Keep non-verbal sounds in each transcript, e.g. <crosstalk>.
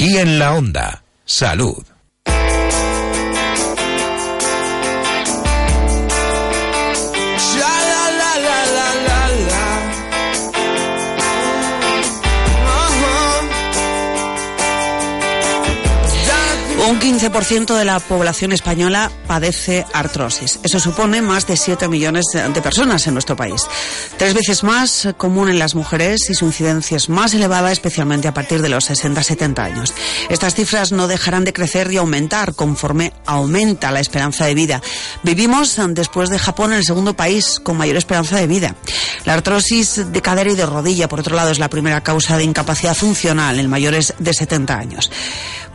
Aquí en la onda. Salud. Un 15% de la población española padece artrosis. Eso supone más de 7 millones de personas en nuestro país. Tres veces más común en las mujeres y su incidencia es más elevada, especialmente a partir de los 60-70 años. Estas cifras no dejarán de crecer y aumentar conforme aumenta la esperanza de vida. Vivimos, después de Japón, el segundo país con mayor esperanza de vida. La artrosis de cadera y de rodilla, por otro lado, es la primera causa de incapacidad funcional en mayores de 70 años.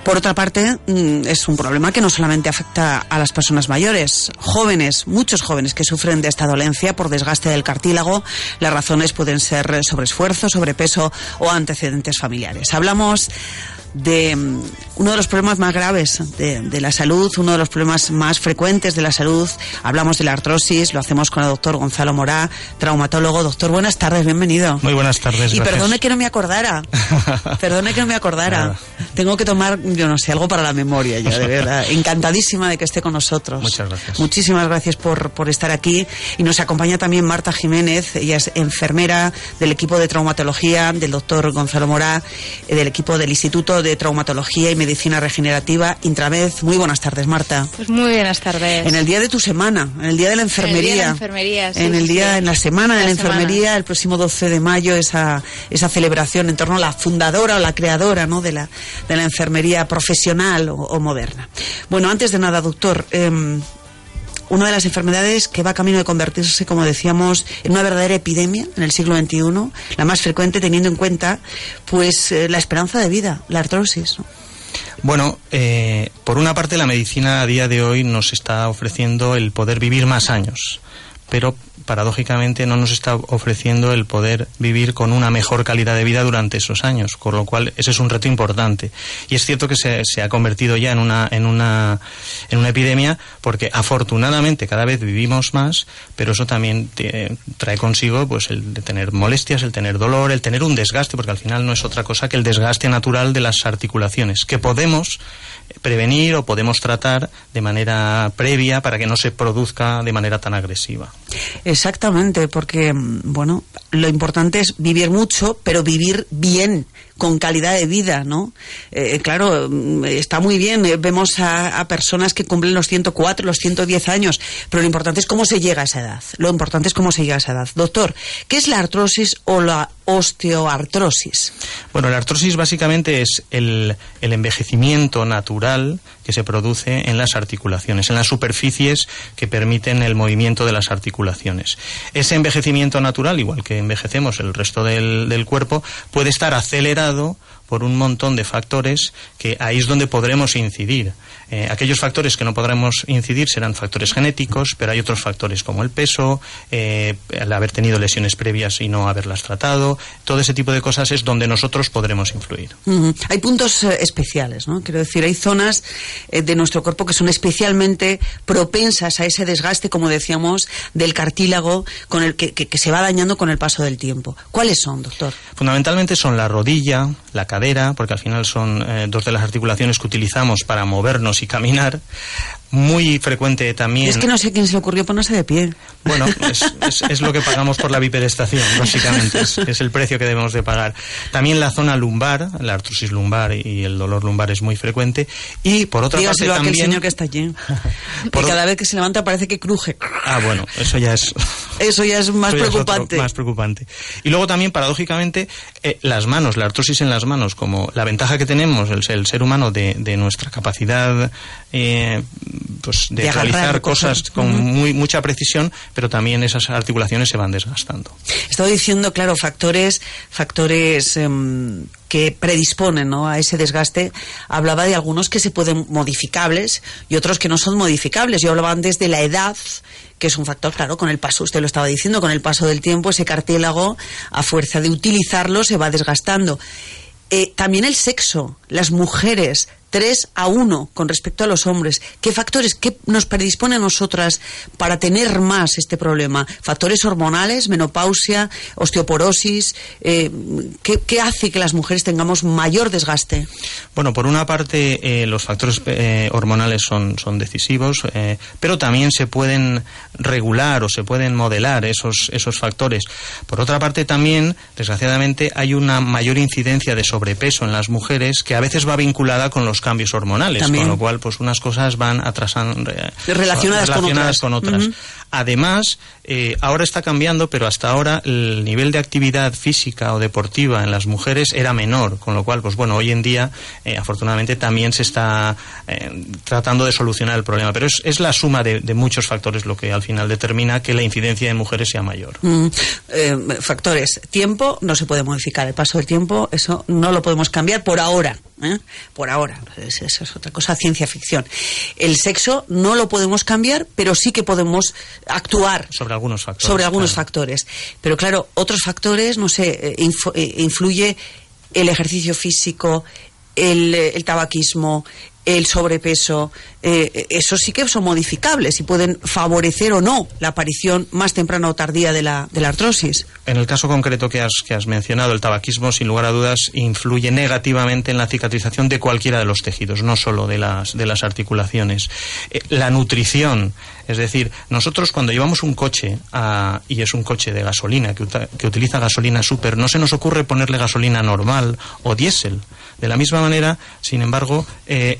Por otra parte, mm, es un problema que no solamente afecta a las personas mayores, jóvenes, muchos jóvenes que sufren de esta dolencia por desgaste del cartílago. Las razones pueden ser sobreesfuerzo, sobrepeso o antecedentes familiares. Hablamos de mm, uno de los problemas más graves de, la salud, uno de los problemas más frecuentes de la salud. Hablamos de la artrosis, lo hacemos con el doctor Gonzalo Morá, traumatólogo. Doctor, buenas tardes, bienvenido. Muy buenas tardes. Y perdone que no me acordara. <laughs> perdone que no me acordara. Tengo que tomar, yo no sé, algo para la memoria ya, de verdad. <laughs> Encantadísima de que esté con nosotros. Muchas gracias. Muchísimas gracias por, por estar aquí. Y nos acompaña también Marta Jiménez, ella es enfermera del equipo de traumatología del doctor Gonzalo Morá, eh, del equipo del Instituto de Traumatología y Medicina Regenerativa, Intramed. Muy buenas tardes, Marta. Pues muy buenas tardes. En el día de tu semana, en el día de la enfermería. En el día de la enfermería, sí, En el día, en la semana de la, enfermería, el próximo 12 de mayo, esa, esa celebración en torno a la fundadora o la creadora, ¿no? De la, de la enfermería profesional o, moderna. Bueno, antes de nada, doctor, eh, una de las enfermedades que va camino de convertirse, como decíamos, en una verdadera epidemia en el siglo XXI, la más frecuente teniendo en cuenta pues eh, la esperanza de vida, la artrosis. Bueno, eh, por una parte la medicina a día de hoy nos está ofreciendo el poder vivir más años, pero paradójicamente no nos está ofreciendo el poder vivir con una mejor calidad de vida durante esos años, con lo cual ese es un reto importante. Y es cierto que se, ha convertido ya en una, en, una, en una epidemia porque afortunadamente cada vez vivimos más, pero eso también trae consigo pues el de tener molestias, el tener dolor, el tener un desgaste, porque al final no es otra cosa que el desgaste natural de las articulaciones, que podemos prevenir o podemos tratar de manera previa para que no se produzca de manera tan agresiva. Exactamente, porque, bueno, lo importante es vivir mucho, pero vivir bien, con calidad de vida, ¿no? Eh, claro, mm, está muy bien, eh, vemos a, a, personas que cumplen los 104, los 110 años, pero lo importante es cómo se llega a esa edad. Lo importante es cómo se llega a esa edad. Doctor, ¿qué es la artrosis o la osteoartrosis? Bueno, la artrosis básicamente es el, el envejecimiento natural que se produce en las articulaciones, en las superficies que permiten el movimiento de las articulaciones. Ese envejecimiento natural, igual que envejecemos el resto del, del cuerpo, puede estar acelerado por un montón de factores que ahí es donde podremos incidir. Eh, aquellos factores que no podremos incidir serán factores genéticos, pero hay otros factores como el peso, eh, el haber tenido lesiones previas y no haberlas tratado, todo ese tipo de cosas es donde nosotros podremos influir. Hay puntos eh, especiales, ¿no? Quiero decir, hay zonas de nuestro cuerpo que son especialmente propensas a ese desgaste, como decíamos, del cartílago con el que, que se va dañando con el paso del tiempo. ¿Cuáles son, doctor? Fundamentalmente son la rodilla, la cadera, porque al final son dos de las articulaciones que utilizamos para movernos y caminar, muy frecuente también. Es que no sé quién se le ocurrió ponerse de pie. Bueno, <laughs> es, lo que pagamos por la bipedestación, básicamente. Es, el precio que debemos de pagar. También la zona lumbar, la artrosis lumbar y el dolor lumbar es muy frecuente. Y por otra parte también... aquel señor que está allí. <laughs> por... cada vez que se levanta parece que cruje. Ah, bueno, eso ya es... <laughs> Eso ya es más preocupante. más preocupante. Y luego también, paradójicamente, eh, las manos, la artrosis en las manos, como la ventaja que tenemos el, el ser humano de, de nuestra capacidad eh, pues de, realizar cosas con muy, mucha precisión, pero también esas articulaciones se van desgastando. Estaba diciendo, claro, factores, factores em, que predisponen a ese desgaste. Hablaba de algunos que se pueden modificables y otros que no son modificables. Yo hablaba antes de la edad que es un factor, claro, con el paso, usted lo estaba diciendo, con el paso del tiempo ese cartílago, a fuerza de utilizarlo, se va desgastando. Eh, también el sexo, las mujeres 3 a 1 con respecto a los hombres. ¿Qué factores qué nos predispone a nosotras para tener más este problema? ¿Factores hormonales, menopausia, osteoporosis? Eh, ¿qué, hace que las mujeres tengamos mayor desgaste? Bueno, por una parte, eh, los factores eh, hormonales son, son decisivos, pero también se pueden regular o se pueden modelar esos, esos factores. Por otra parte, también, desgraciadamente, hay una mayor incidencia de sobrepeso en las mujeres que a veces va vinculada con los cambios hormonales, con lo cual, pues unas cosas van atrasando, relacionadas, con otras. Además, eh, ahora está cambiando, pero hasta ahora el nivel de actividad física o deportiva en las mujeres era menor, con lo cual, pues bueno, hoy en día, eh, afortunadamente, también se está eh, tratando de solucionar el problema. Pero es, la suma de, muchos factores lo que al final determina que la incidencia de mujeres sea mayor. Mm, factores. Tiempo no se puede modificar. El paso del tiempo, eso no lo podemos cambiar por ahora. Por ahora. Esa es otra cosa, ciencia ficción. El sexo no lo podemos cambiar, pero sí que podemos actuar sobre algunos factores. Sobre algunos factores. Pero claro, otros factores, no sé, eh, eh, influye el ejercicio físico, el, eh, el tabaquismo, el sobrepeso, eh, eso sí que son modificables y pueden favorecer o no la aparición más temprana o tardía de la, de la artrosis. En el caso concreto que has, que has mencionado, el tabaquismo, sin lugar a dudas, influye negativamente en la cicatrización de cualquiera de los tejidos, no solo de las, de las articulaciones. Eh, la nutrición, es decir, nosotros cuando llevamos un coche y es un coche de gasolina que, que utiliza gasolina super, no se nos ocurre ponerle gasolina normal o diésel. De la misma manera, sin embargo, eh,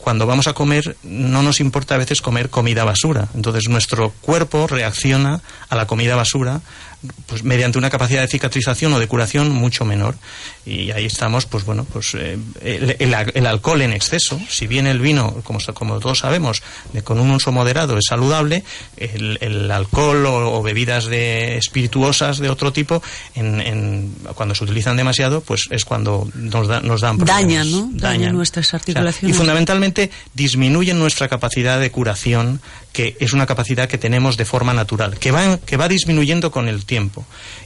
cuando vamos a comer no nos importa a veces comer comida basura. Entonces nuestro cuerpo reacciona a la comida basura pues mediante una capacidad de cicatrización o de curación mucho menor. Y ahí estamos, pues bueno, pues eh, el, alcohol en exceso, si bien el vino, como, como todos sabemos, de, con un uso moderado es saludable, el, alcohol o, bebidas de espirituosas de otro tipo, en, cuando se utilizan demasiado, pues es cuando nos, nos dan problemas. Dañan, ¿no? Dañan, nuestras articulaciones. y fundamentalmente disminuyen nuestra capacidad de curación que es una capacidad que tenemos de forma natural, que va, que va disminuyendo con el tiempo.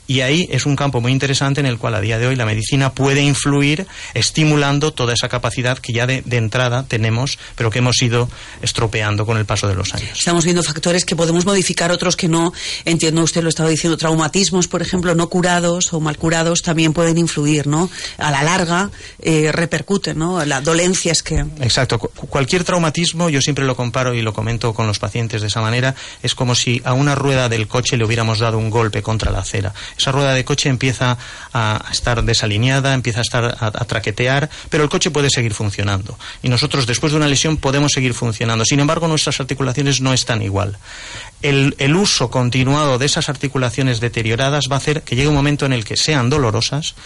Y ahí es un campo muy interesante en el cual a día de hoy la medicina puede influir estimulando toda esa capacidad que ya de, entrada tenemos, pero que hemos ido estropeando con el paso de los años. Estamos viendo factores que podemos modificar, otros que no. Entiendo, usted lo estaba diciendo, traumatismos, por ejemplo, no curados o mal curados también pueden influir, ¿no? A la larga eh, repercuten, ¿no? Las dolencias que... Exacto. Cualquier traumatismo, yo siempre lo comparo y lo comento con los pacientes de esa manera, es como si a una rueda del coche le hubiéramos dado un golpe contra la acera. Esa rueda de coche empieza a estar desalineada, empieza a estar a, traquetear, pero el coche puede seguir funcionando. Y nosotros después de una lesión podemos seguir funcionando. Sin embargo, nuestras articulaciones no están igual. El, el, uso continuado de esas articulaciones deterioradas va a hacer que llegue un momento en el que sean dolorosas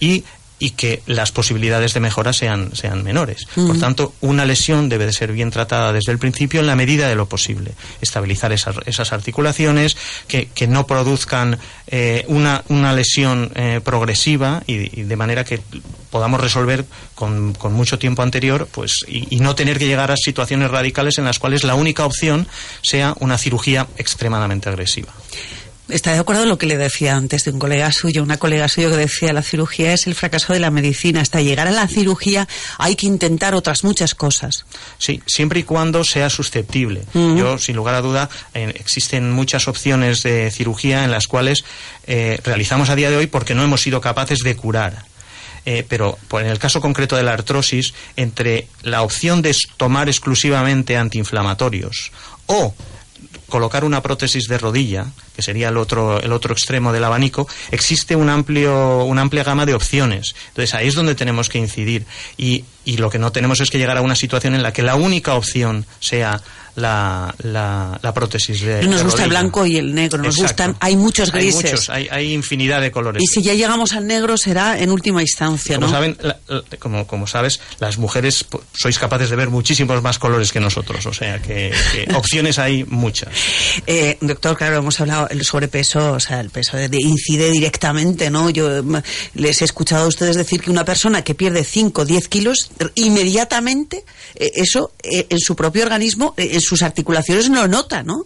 y y que las posibilidades de mejora sean, sean menores. Por tanto, una lesión debe de ser bien tratada desde el principio en la medida de lo posible. Estabilizar esas, esas articulaciones, que, que, no produzcan eh, una, una, lesión eh, progresiva y, de manera que podamos resolver con, con mucho tiempo anterior pues, y, y no tener que llegar a situaciones radicales en las cuales la única opción sea una cirugía extremadamente agresiva. Está de acuerdo en lo que le decía antes de un colega suyo, una colega suyo que decía la cirugía es el fracaso de la medicina. Hasta llegar a la cirugía hay que intentar otras muchas cosas. Sí, siempre y cuando sea susceptible. Yo, sin lugar a duda, existen muchas opciones de cirugía en las cuales eh, realizamos a día de hoy porque no hemos sido capaces de curar. Eh, pero en el caso concreto de la artrosis, entre la opción de tomar exclusivamente antiinflamatorios o colocar una prótesis de rodilla, que sería el otro, el otro extremo del abanico, existe un amplio, una amplia gama de opciones. Entonces ahí es donde tenemos que incidir. Y, y lo que no tenemos es que llegar a una situación en la que la única opción sea la, la, prótesis de. Nos gusta el blanco y el negro, nos gustan, hay muchos grises. Hay, muchos, hay, infinidad de colores. Y si ya llegamos al negro será en última instancia, como Saben, como, como sabes, las mujeres sois capaces de ver muchísimos más colores que nosotros, o sea que, <laughs> opciones hay muchas. Eh, doctor, claro, hemos hablado el sobrepeso, o sea, el peso incide directamente, ¿no? Yo mm, les he escuchado a ustedes decir que una persona que pierde 5 o 10 kilos, inmediatamente, eh, eso eh, en su propio organismo, sus articulaciones no nota, ¿no?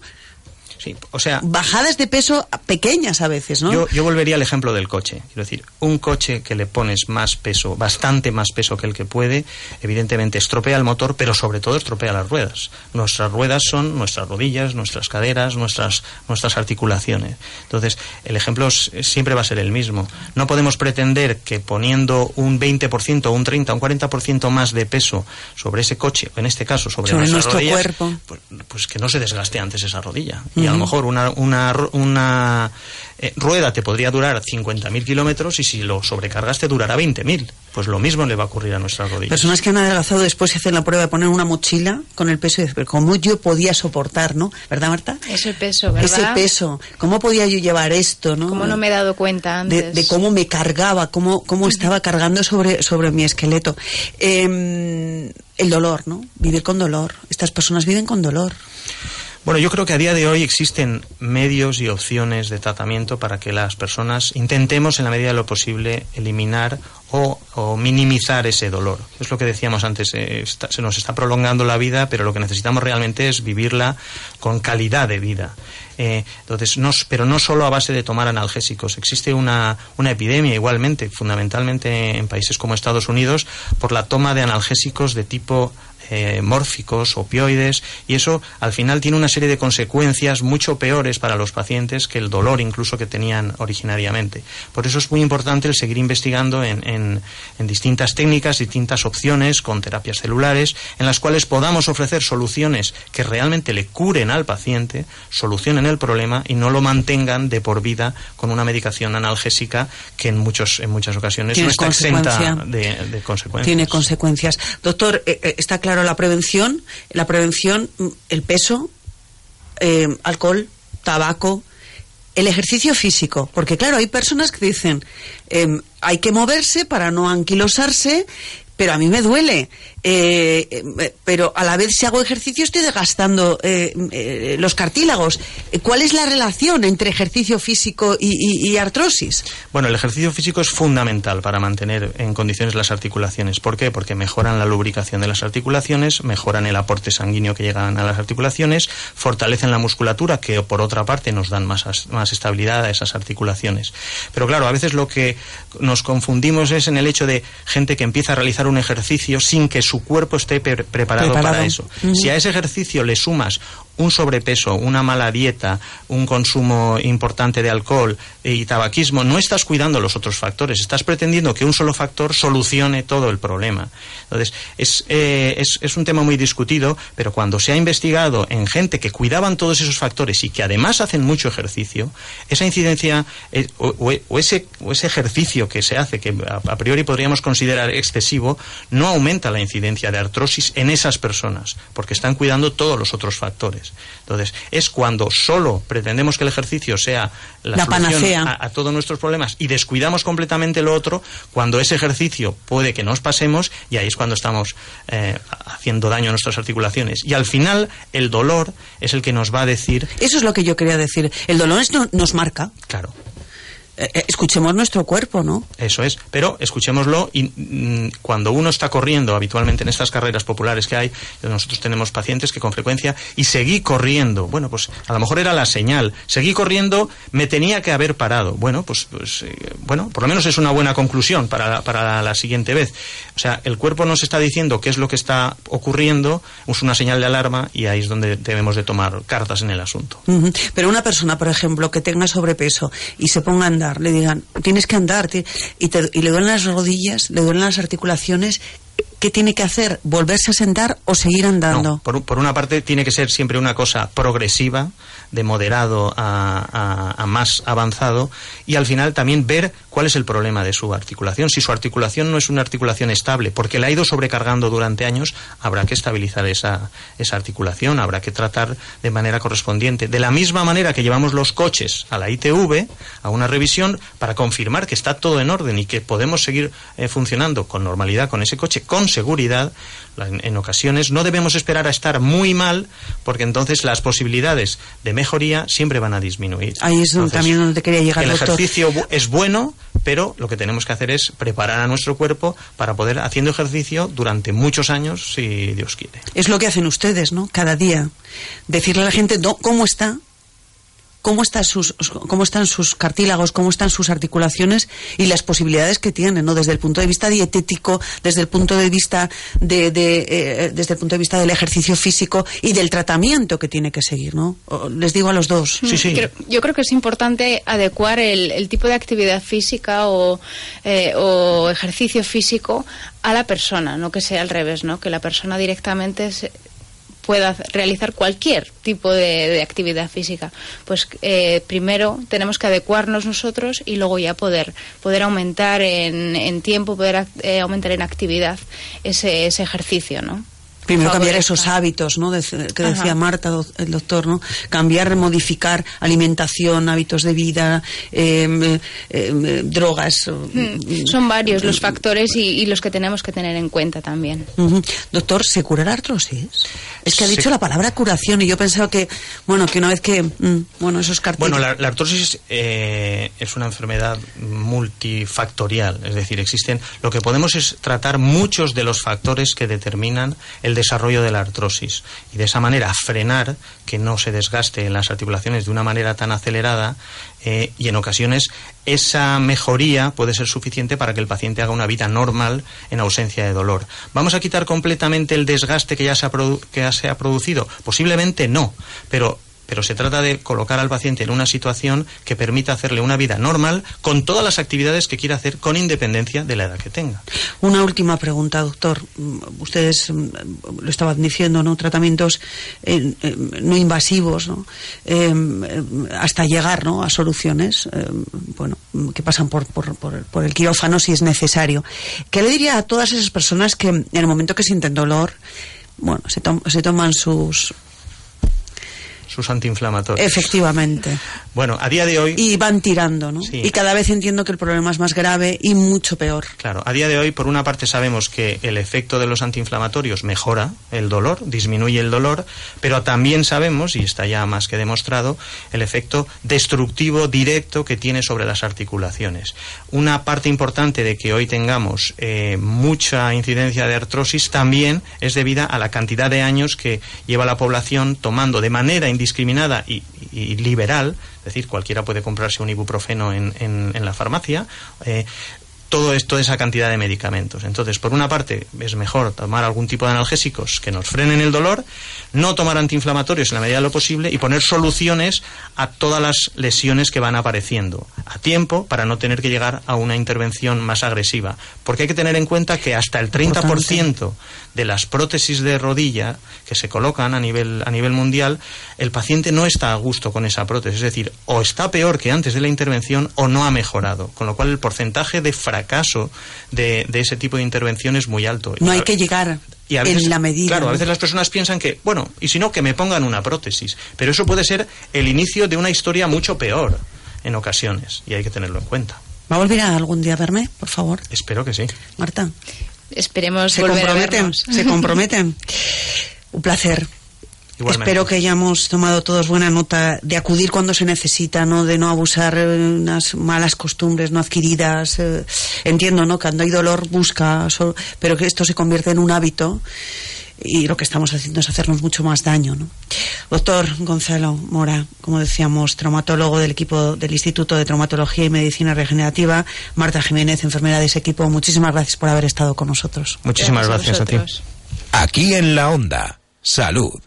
Sí, o sea, bajadas de peso pequeñas a veces, ¿no? Yo, yo, volvería al ejemplo del coche. Quiero decir, un coche que le pones más peso, bastante más peso que el que puede, evidentemente estropea el motor, pero sobre todo estropea las ruedas. Nuestras ruedas son nuestras rodillas, nuestras caderas, nuestras, nuestras articulaciones. Entonces, el ejemplo siempre va a ser el mismo. No podemos pretender que poniendo un 20%, un 30, un 40% más de peso sobre ese coche, en este caso sobre, nuestro cuerpo, pues, pues, que no se desgaste antes esa rodilla. Y lo mejor una, una, una eh, rueda te podría durar 50.000 kilómetros y si lo sobrecargas te durará 20.000. Pues lo mismo le va a ocurrir a nuestras rodillas. Personas que han adelgazado después se hacen la prueba de poner una mochila con el peso y decir, ¿cómo yo podía soportar, no? ¿Verdad, Marta? Ese peso, ¿verdad? Ese peso. ¿Cómo podía yo llevar esto, no? ¿Cómo no me he dado cuenta antes? De, cómo me cargaba, cómo, cómo estaba cargando sobre, sobre mi esqueleto. Eh, el dolor, ¿no? Vivir con dolor. Estas personas viven con dolor. Bueno, yo creo que a día de hoy existen medios y opciones de tratamiento para que las personas intentemos, en la medida de lo posible, eliminar o, minimizar ese dolor. Es lo que decíamos antes, eh, se nos está prolongando la vida, pero lo que necesitamos realmente es vivirla con calidad de vida. Eh, entonces, no, pero no solo a base de tomar analgésicos. Existe una, una epidemia igualmente, fundamentalmente en países como Estados Unidos, por la toma de analgésicos de tipo eh, mórficos, opioides, y eso al final tiene una serie de consecuencias mucho peores para los pacientes que el dolor incluso que tenían originariamente. Por eso es muy importante el seguir investigando en, en, en distintas técnicas, distintas opciones con terapias celulares, en las cuales podamos ofrecer soluciones que realmente le curen al paciente, solucionen el problema y no lo mantengan de por vida con una medicación analgésica que en, muchos, en muchas ocasiones no está exenta de, de, consecuencias. Tiene consecuencias. Doctor, eh, eh, está claro la prevención, la prevención, mm, el peso, eh, alcohol, tabaco, el ejercicio físico, porque claro, hay personas que dicen em, hay que moverse para no anquilosarse, pero a mí me duele. Eh, eh, pero a la vez si hago ejercicio estoy desgastando eh, los cartílagos. ¿Cuál es la relación entre ejercicio físico y, artrosis? Bueno, el ejercicio físico es fundamental para mantener en condiciones las articulaciones. ¿Por qué? Porque mejoran la lubricación de las articulaciones, mejoran el aporte sanguíneo que llegan a las articulaciones, fortalecen la musculatura, que por otra parte nos dan más, más estabilidad a esas articulaciones. Pero claro, a veces lo que nos confundimos es en el hecho de gente que empieza a realizar un ejercicio sin que su cuerpo esté preparado, para eso. Si a ese ejercicio le sumas un sobrepeso, una mala dieta, un consumo importante de alcohol y tabaquismo, no estás cuidando los otros factores, estás pretendiendo que un solo factor solucione todo el problema. Entonces, es, eh, es, es, un tema muy discutido, pero cuando se ha investigado en gente que cuidaban todos esos factores y que además hacen mucho ejercicio, esa incidencia eh, o, ese, o ese ejercicio que se hace, que a priori podríamos considerar excesivo, no aumenta la incidencia de artrosis en esas personas, porque están cuidando todos los otros factores. Entonces, es cuando solo pretendemos que el ejercicio sea la, solución a, todos nuestros problemas y descuidamos completamente lo otro, cuando ese ejercicio puede que nos pasemos y ahí es cuando estamos eh, haciendo daño a nuestras articulaciones. Y al final, el dolor es el que nos va a decir. Eso es lo que yo quería decir. El dolor es, nos marca. Claro. Eh, eh, escuchemos nuestro cuerpo, ¿no? Eso es, pero escuchémoslo y mm, cuando uno está corriendo habitualmente en estas carreras populares que hay, nosotros tenemos pacientes que con frecuencia y seguí corriendo, bueno, pues a lo mejor era la señal, seguí corriendo, me tenía que haber parado, bueno, pues, pues eh, bueno, por lo menos es una buena conclusión para, para la siguiente vez. O sea, el cuerpo nos está diciendo qué es lo que está ocurriendo, es una señal de alarma y ahí es donde debemos de tomar cartas en el asunto. Pero una persona, por ejemplo, que tenga sobrepeso y se ponga a andar le digan, tienes que andar, y, y le duelen las rodillas, le duelen las articulaciones, ¿qué tiene que hacer? ¿Volverse a sentar o seguir andando? por, por, una parte tiene que ser siempre una cosa progresiva, de moderado a, a, más avanzado, y al final también ver cuál es el problema de su articulación. Si su articulación no es una articulación estable, porque la ha ido sobrecargando durante años, habrá que estabilizar esa, esa articulación, habrá que tratar de manera correspondiente. De la misma manera que llevamos los coches a la ITV, a una revisión, para confirmar que está todo en orden y que podemos seguir eh, funcionando con normalidad con ese coche, con seguridad, en, ocasiones no debemos esperar a estar muy mal, porque entonces las posibilidades de mejoría siempre van a disminuir. Ahí es también donde quería llegar. El ejercicio es bueno, pero lo que tenemos que hacer es preparar a nuestro cuerpo para poder haciendo ejercicio durante muchos años, si Dios quiere. Es lo que hacen ustedes, ¿no? Cada día. Decirle a la gente cómo está cómo, está sus, cómo están sus cartílagos, cómo están sus articulaciones y las posibilidades que tienen, ¿no? Desde el punto de vista dietético, desde el punto de vista de, eh, desde el punto de vista del ejercicio físico y del tratamiento que tiene que seguir, ¿no? Les digo a los dos. Sí, sí. yo creo que es importante adecuar el, tipo de actividad física o, eh, o ejercicio físico a la persona, no que sea al revés, ¿no? Que la persona directamente se, pueda realizar cualquier tipo de, actividad física. Pues eh, primero tenemos que adecuarnos nosotros y luego ya poder, poder aumentar en, tiempo, poder eh, aumentar en actividad ese, ese ejercicio, ¿no? Primero cambiar esos hábitos, ¿no? que decía Marta, el doctor, ¿no? Cambiar, modificar alimentación, hábitos de vida, em, em, drogas. Hmm. Son varios los factores y, los que tenemos que tener en cuenta también. Doctor, ¿se cura la artrosis? Es que ha dicho la palabra curación y yo pensaba que, bueno, que una vez que, mm, bueno, esos carteles... Bueno, la, artrosis eh, es una enfermedad multifactorial, es decir, existen, lo que podemos es tratar muchos de los factores que determinan el desarrollo de la artrosis y de esa manera frenar que no se desgaste en las articulaciones de una manera tan acelerada eh, y en ocasiones esa mejoría puede ser suficiente para que el paciente haga una vida normal en ausencia de dolor. ¿Vamos a quitar completamente el desgaste que ya se ha, que ya se ha producido? Posiblemente no, pero pero se trata de colocar al paciente en una situación que permita hacerle una vida normal con todas las actividades que quiera hacer con independencia de la edad que tenga. Una última pregunta, doctor. Ustedes mm, lo estaban diciendo, ¿no? Tratamientos eh, eh, no invasivos, ¿no? Em, hasta llegar, ¿no? A soluciones, bueno, que pasan por, por, el quirófano si es necesario. ¿Qué le diría a todas esas personas que en el momento que sienten dolor, bueno, se toman sus sus antiinflamatorios. Efectivamente. Bueno, a día de hoy... Y van tirando, ¿no? Y cada vez entiendo que el problema es más grave y mucho peor. Claro, a día de hoy, por una parte, sabemos que el efecto de los antiinflamatorios mejora el dolor, disminuye el dolor, pero también sabemos, y está ya más que demostrado, el efecto destructivo directo que tiene sobre las articulaciones. Una parte importante de que hoy tengamos eh, mucha incidencia de artrosis también es debida a la cantidad de años que lleva la población tomando de manera indiscriminada y, liberal, es decir, cualquiera puede comprarse un ibuprofeno en, en, la farmacia, eh, todo esto, esa cantidad de medicamentos. Entonces, por una parte, es mejor tomar algún tipo de analgésicos que nos frenen el dolor, no tomar antiinflamatorios en la medida de lo posible y poner soluciones a todas las lesiones que van apareciendo a tiempo para no tener que llegar a una intervención más agresiva. Porque hay que tener en cuenta que hasta el 30% de las prótesis de rodilla que se colocan a nivel, a nivel mundial, el paciente no está a gusto con esa prótesis. Es decir, o está peor que antes de la intervención o no ha mejorado. Con lo cual, el porcentaje de fracaso de, de ese tipo de intervención es muy alto. No hay que llegar en la medida. Claro, a veces las personas piensan que, bueno, y si no, que me pongan una prótesis. Pero eso puede ser el inicio de una historia mucho peor en ocasiones y hay que tenerlo en cuenta. ¿Va a volver a algún día a verme, por favor? Espero que sí. Marta. Esperemos se volver comprometen, a Se comprometen. <laughs> Un placer. Espero que hayamos tomado todos buena nota de acudir cuando se necesita, ¿no? De no abusar unas malas costumbres no adquiridas. Eh, entiendo, ¿no? Cuando hay dolor busca, pero que esto se convierte en un hábito y lo que estamos haciendo es hacernos mucho más daño, ¿no? Doctor Gonzalo Mora, como decíamos, traumatólogo del equipo del Instituto de Traumatología y Medicina Regenerativa, Marta Jiménez, enfermera de ese equipo, muchísimas gracias por haber estado con nosotros. Muchísimas gracias, a ti. Aquí en la onda, salud.